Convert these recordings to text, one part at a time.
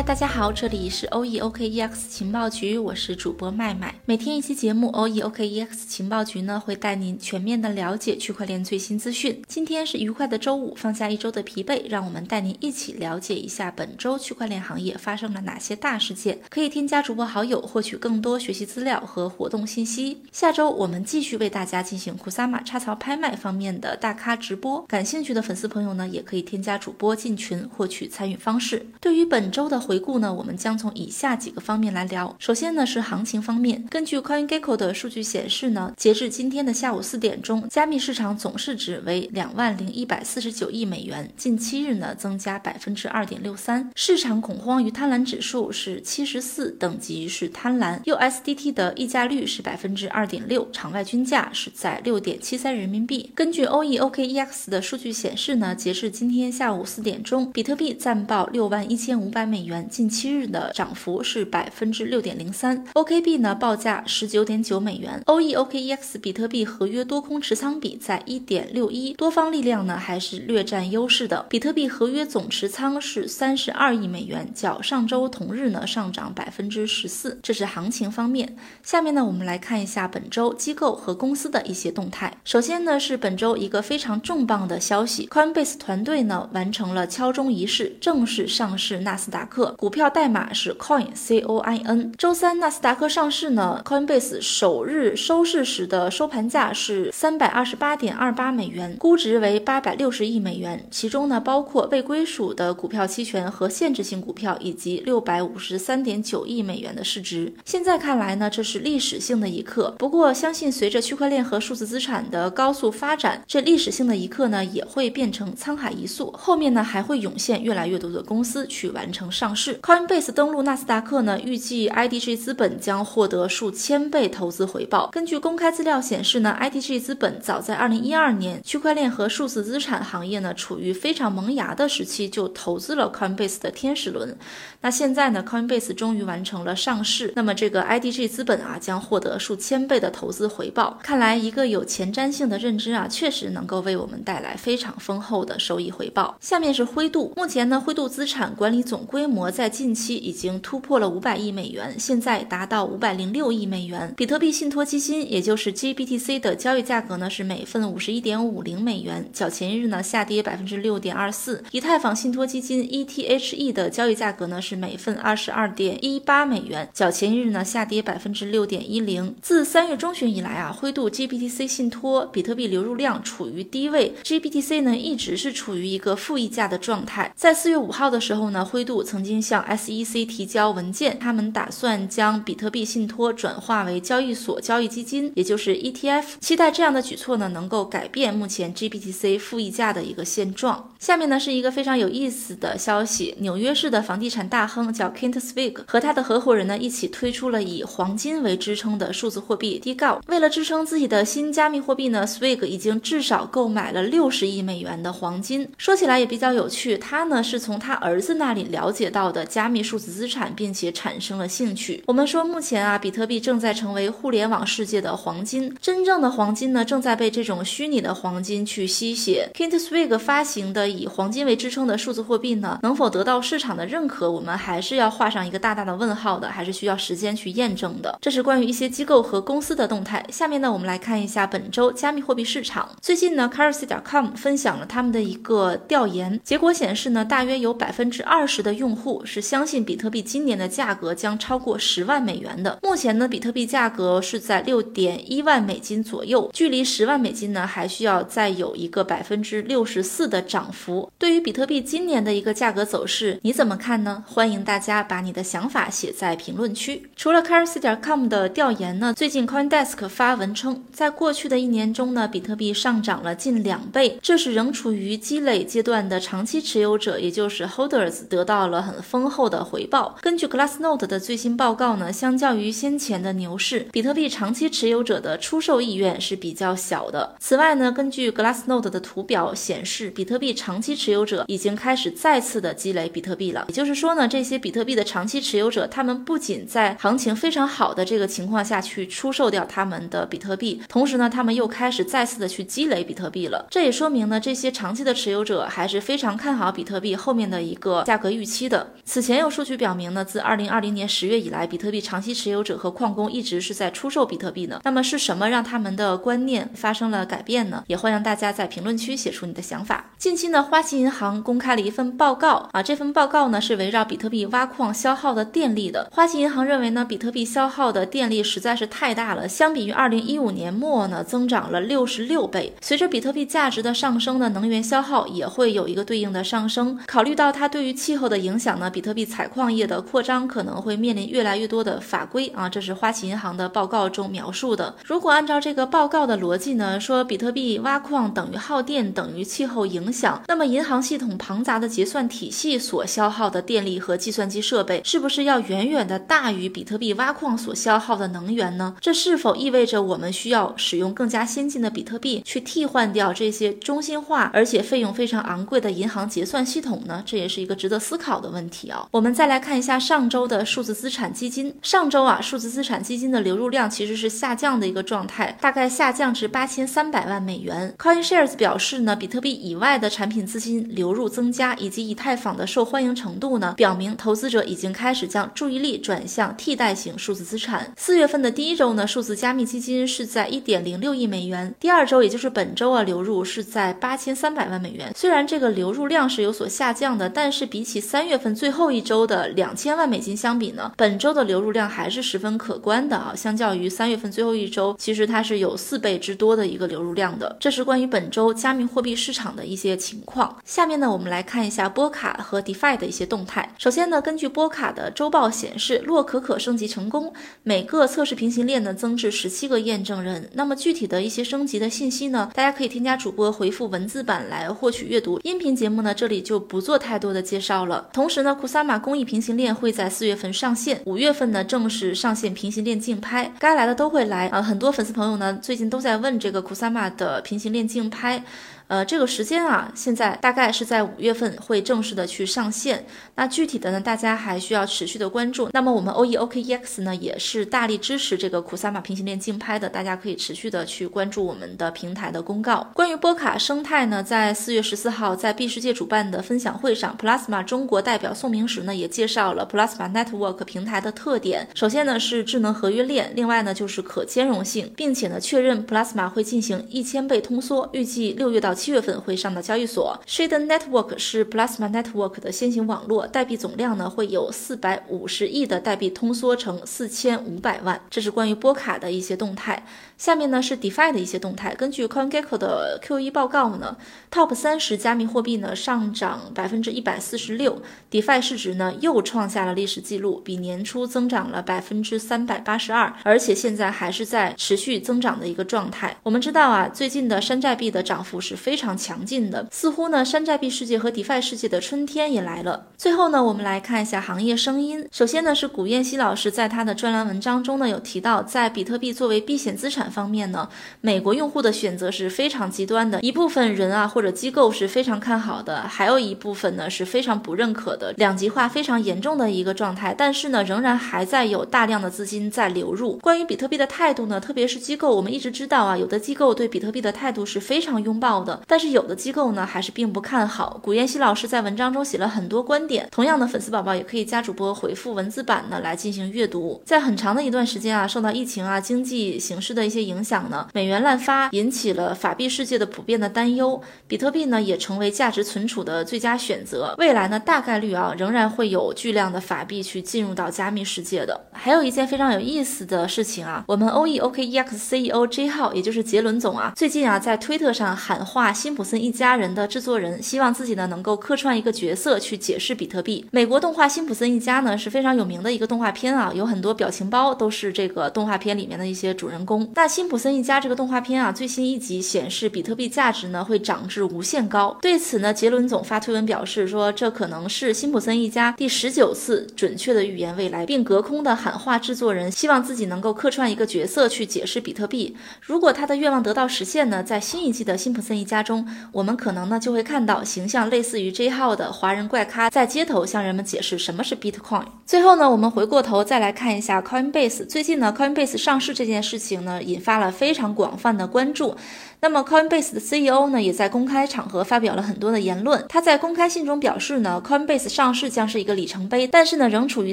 嗨，大家好，这里是 O E O K E X 情报局，我是主播麦麦。每天一期节目，O E O K E X 情报局呢会带您全面的了解区块链最新资讯。今天是愉快的周五，放下一周的疲惫，让我们带您一起了解一下本周区块链行业发生了哪些大事件。可以添加主播好友，获取更多学习资料和活动信息。下周我们继续为大家进行库萨玛插槽拍卖方面的大咖直播，感兴趣的粉丝朋友呢，也可以添加主播进群获取参与方式。对于本周的回顾呢，我们将从以下几个方面来聊。首先呢是行情方面，根据 CoinGecko 的数据显示呢，截至今天的下午四点钟，加密市场总市值为两万零一百四十九亿美元，近七日呢增加百分之二点六三。市场恐慌与贪婪指数是七十四，等级是贪婪。USDT 的溢价率是百分之二点六，场外均价是在六点七三人民币。根据 OEOKEX 的数据显示呢，截至今天下午四点钟，比特币暂报六万一千五百美元。近七日的涨幅是百分之六点零三，OKB 呢报价十九点九美元，OEOKEX 比特币合约多空持仓比在一点六一，多方力量呢还是略占优势的。比特币合约总持仓是三十二亿美元，较上周同日呢上涨百分之十四。这是行情方面。下面呢我们来看一下本周机构和公司的一些动态。首先呢是本周一个非常重磅的消息，Coinbase 团队呢完成了敲钟仪式，正式上市纳斯达克。股票代码是 Coin C O I N。周三纳斯达克上市呢，Coinbase 首日收市时的收盘价是三百二十八点二八美元，估值为八百六十亿美元，其中呢包括未归属的股票期权和限制性股票，以及六百五十三点九亿美元的市值。现在看来呢，这是历史性的一刻。不过，相信随着区块链和数字资产的高速发展，这历史性的一刻呢也会变成沧海一粟。后面呢还会涌现越来越多的公司去完成上市。Coinbase 登陆纳斯达克呢，预计 IDG 资本将获得数千倍投资回报。根据公开资料显示呢，IDG 资本早在2012年，区块链和数字资产行业呢处于非常萌芽的时期，就投资了 Coinbase 的天使轮。那现在呢，Coinbase 终于完成了上市，那么这个 IDG 资本啊将获得数千倍的投资回报。看来一个有前瞻性的认知啊，确实能够为我们带来非常丰厚的收益回报。下面是灰度，目前呢，灰度资产管理总规模在在近期已经突破了五百亿美元，现在达到五百零六亿美元。比特币信托基金，也就是 GBTC 的交易价格呢是每份五十一点五零美元，较前一日呢下跌百分之六点二四。以太坊信托基金 ETHE 的交易价格呢是每份二十二点一八美元，较前一日呢下跌百分之六点一零。自三月中旬以来啊，灰度 GBTC 信托比特币流入量处于低位，GBTC 呢一直是处于一个负溢价的状态。在四月五号的时候呢，灰度曾经。向 SEC 提交文件，他们打算将比特币信托转化为交易所交易基金，也就是 ETF。期待这样的举措呢，能够改变目前 GBTC 负溢价的一个现状。下面呢是一个非常有意思的消息：纽约市的房地产大亨叫 Kent Swig 和他的合伙人呢一起推出了以黄金为支撑的数字货币 DAO。为了支撑自己的新加密货币呢，Swig 已经至少购买了六十亿美元的黄金。说起来也比较有趣，他呢是从他儿子那里了解到的。加密数字资产，并且产生了兴趣。我们说，目前啊，比特币正在成为互联网世界的黄金。真正的黄金呢，正在被这种虚拟的黄金去吸血。Kent Swig 发行的以黄金为支撑的数字货币呢，能否得到市场的认可，我们还是要画上一个大大的问号的，还是需要时间去验证的。这是关于一些机构和公司的动态。下面呢，我们来看一下本周加密货币市场。最近呢，Currency.com 分享了他们的一个调研结果显示呢，大约有百分之二十的用户。是相信比特币今年的价格将超过十万美元的。目前呢，比特币价格是在六点一万美金左右，距离十万美金呢还需要再有一个百分之六十四的涨幅。对于比特币今年的一个价格走势，你怎么看呢？欢迎大家把你的想法写在评论区。除了 Currency.com 的调研呢，最近 CoinDesk 发文称，在过去的一年中呢，比特币上涨了近两倍，这是仍处于积累阶段的长期持有者，也就是 Holders 得到了很丰。厚的回报。根据 Glassnode 的最新报告呢，相较于先前的牛市，比特币长期持有者的出售意愿是比较小的。此外呢，根据 Glassnode 的图表显示，比特币长期持有者已经开始再次的积累比特币了。也就是说呢，这些比特币的长期持有者，他们不仅在行情非常好的这个情况下去出售掉他们的比特币，同时呢，他们又开始再次的去积累比特币了。这也说明呢，这些长期的持有者还是非常看好比特币后面的一个价格预期的。此前有数据表明呢，自二零二零年十月以来，比特币长期持有者和矿工一直是在出售比特币呢。那么是什么让他们的观念发生了改变呢？也欢迎大家在评论区写出你的想法。近期呢，花旗银行公开了一份报告啊，这份报告呢是围绕比特币挖矿消耗的电力的。花旗银行认为呢，比特币消耗的电力实在是太大了，相比于二零一五年末呢，增长了六十六倍。随着比特币价值的上升呢，能源消耗也会有一个对应的上升。考虑到它对于气候的影响呢，比特币采矿业的扩张可能会面临越来越多的法规啊，这是花旗银行的报告中描述的。如果按照这个报告的逻辑呢，说比特币挖矿等于耗电等于气候影响，那么银行系统庞杂的结算体系所消耗的电力和计算机设备，是不是要远远的大于比特币挖矿所消耗的能源呢？这是否意味着我们需要使用更加先进的比特币去替换掉这些中心化而且费用非常昂贵的银行结算系统呢？这也是一个值得思考的问题啊。我们再来看一下上周的数字资产基金，上周啊，数字资产基金的流入量其实是下降的一个状态，大概下降至八千三百万美元。CoinShares 表示呢，比特币以外的产品资金流入增加，以及以太坊的受欢迎程度呢，表明投资者已经开始将注意力转向替代型数字资产。四月份的第一周呢，数字加密基金是在一点零六亿美元，第二周也就是本周啊，流入是在八千三百万美元。虽然这个流入量是有所下降的，但是比起三月份最后一周的两千万美金相比呢，本周的流入量还是十分可观的啊。相较于三月份最后一周，其实它是有四倍之多的一个流入量的。这是关于本周加密货币市场的一些情况。下面呢，我们来看一下波卡和 DeFi 的一些动态。首先呢，根据波卡的周报显示，洛可可升级成功，每个测试平行链呢增至十七个验证人。那么具体的一些升级的信息呢，大家可以添加主播回复文字版来获取阅读。音频节目呢，这里就不做太多的介绍了。同时那，库萨玛公益平行链会在四月份上线，五月份呢正式上线平行链竞拍，该来的都会来啊。很多粉丝朋友呢最近都在问这个库萨玛的平行链竞拍。呃，这个时间啊，现在大概是在五月份会正式的去上线。那具体的呢，大家还需要持续的关注。那么我们 O E O K E X 呢，也是大力支持这个库萨玛平行链竞拍的，大家可以持续的去关注我们的平台的公告。关于波卡生态呢，在四月十四号在 B 世界主办的分享会上，Plasma 中国代表宋明时呢，也介绍了 Plasma Network 平台的特点。首先呢是智能合约链，另外呢就是可兼容性，并且呢确认 Plasma 会进行一千倍通缩，预计六月到。七月份会上到交易所。Shade Network 是 Plasma Network 的先行网络，代币总量呢会有四百五十亿的代币通缩成四千五百万。这是关于波卡的一些动态。下面呢是 DeFi 的一些动态。根据 CoinGecko 的 Q1 报告呢，Top 三十加密货币呢上涨百分之一百四十六，DeFi 市值呢又创下了历史记录，比年初增长了百分之三百八十二，而且现在还是在持续增长的一个状态。我们知道啊，最近的山寨币的涨幅是非。非常强劲的，似乎呢，山寨币世界和 DeFi 世界的春天也来了。最后呢，我们来看一下行业声音。首先呢，是古燕西老师在他的专栏文章中呢有提到，在比特币作为避险资产方面呢，美国用户的选择是非常极端的。一部分人啊或者机构是非常看好的，还有一部分呢是非常不认可的，两极化非常严重的一个状态。但是呢，仍然还在有大量的资金在流入。关于比特币的态度呢，特别是机构，我们一直知道啊，有的机构对比特币的态度是非常拥抱的。但是有的机构呢，还是并不看好。古燕西老师在文章中写了很多观点，同样的粉丝宝宝也可以加主播回复文字版呢来进行阅读。在很长的一段时间啊，受到疫情啊、经济形势的一些影响呢，美元滥发引起了法币世界的普遍的担忧，比特币呢也成为价值存储的最佳选择。未来呢，大概率啊仍然会有巨量的法币去进入到加密世界的。还有一件非常有意思的事情啊，我们 O E O K E X C E O J 号，也就是杰伦总啊，最近啊在推特上喊话辛普。森一家人的制作人希望自己呢能够客串一个角色去解释比特币。美国动画《辛普森一家》呢是非常有名的一个动画片啊，有很多表情包都是这个动画片里面的一些主人公。那《辛普森一家》这个动画片啊，最新一集显示比特币价值呢会涨至无限高。对此呢，杰伦总发推文表示说，这可能是辛普森一家第十九次准确的预言未来，并隔空的喊话制作人，希望自己能够客串一个角色去解释比特币。如果他的愿望得到实现呢，在新一季的《辛普森一家》中。我们可能呢就会看到形象类似于 J 号的华人怪咖在街头向人们解释什么是 Bitcoin。最后呢，我们回过头再来看一下 Coinbase。最近呢，Coinbase 上市这件事情呢，引发了非常广泛的关注。那么 Coinbase 的 CEO 呢，也在公开场合发表了很多的言论。他在公开信中表示呢，Coinbase 上市将是一个里程碑，但是呢，仍处于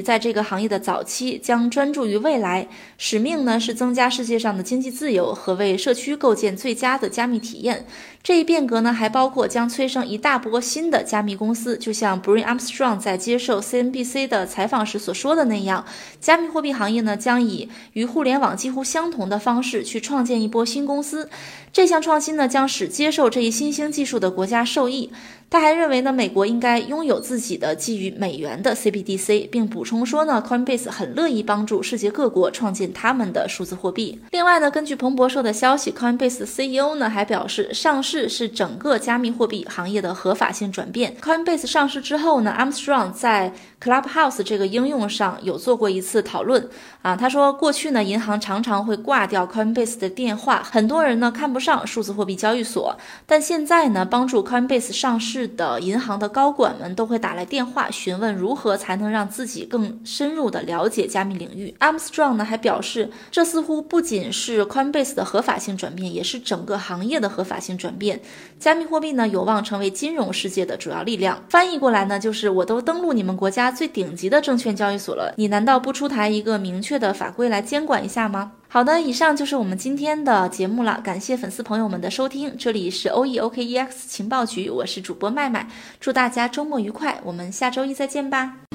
在这个行业的早期，将专注于未来。使命呢是增加世界上的经济自由和为社区构建最佳的加密体验。这一变革呢，还包括将催生一大波新的加密公司，就像 Brian Armstrong 在接受 CNBC 的采访时所说的那样，加密货币行业呢将以与互联网几乎相同的方式去创建一波新公司。这项创新呢，将使接受这一新兴技术的国家受益。他还认为呢，美国应该拥有自己的基于美元的 CBDC，并补充说呢，Coinbase 很乐意帮助世界各国创建他们的数字货币。另外呢，根据彭博社的消息，Coinbase 的 CEO 呢还表示，上市是整个加密货币行业的合法性转变。Coinbase 上市之后呢，Armstrong 在 Clubhouse 这个应用上有做过一次讨论啊，他说过去呢，银行常常会挂掉 Coinbase 的电话，很多人呢看不上数字货币交易所，但现在呢，帮助 Coinbase 上市市。的银行的高管们都会打来电话询问如何才能让自己更深入的了解加密领域。Armstrong 呢还表示，这似乎不仅是 Coinbase 的合法性转变，也是整个行业的合法性转变。加密货币呢有望成为金融世界的主要力量。翻译过来呢就是我都登录你们国家最顶级的证券交易所了，你难道不出台一个明确的法规来监管一下吗？好的，以上就是我们今天的节目了，感谢粉丝朋友们的收听，这里是 O E O K E X 情报局，我是主播麦麦，祝大家周末愉快，我们下周一再见吧。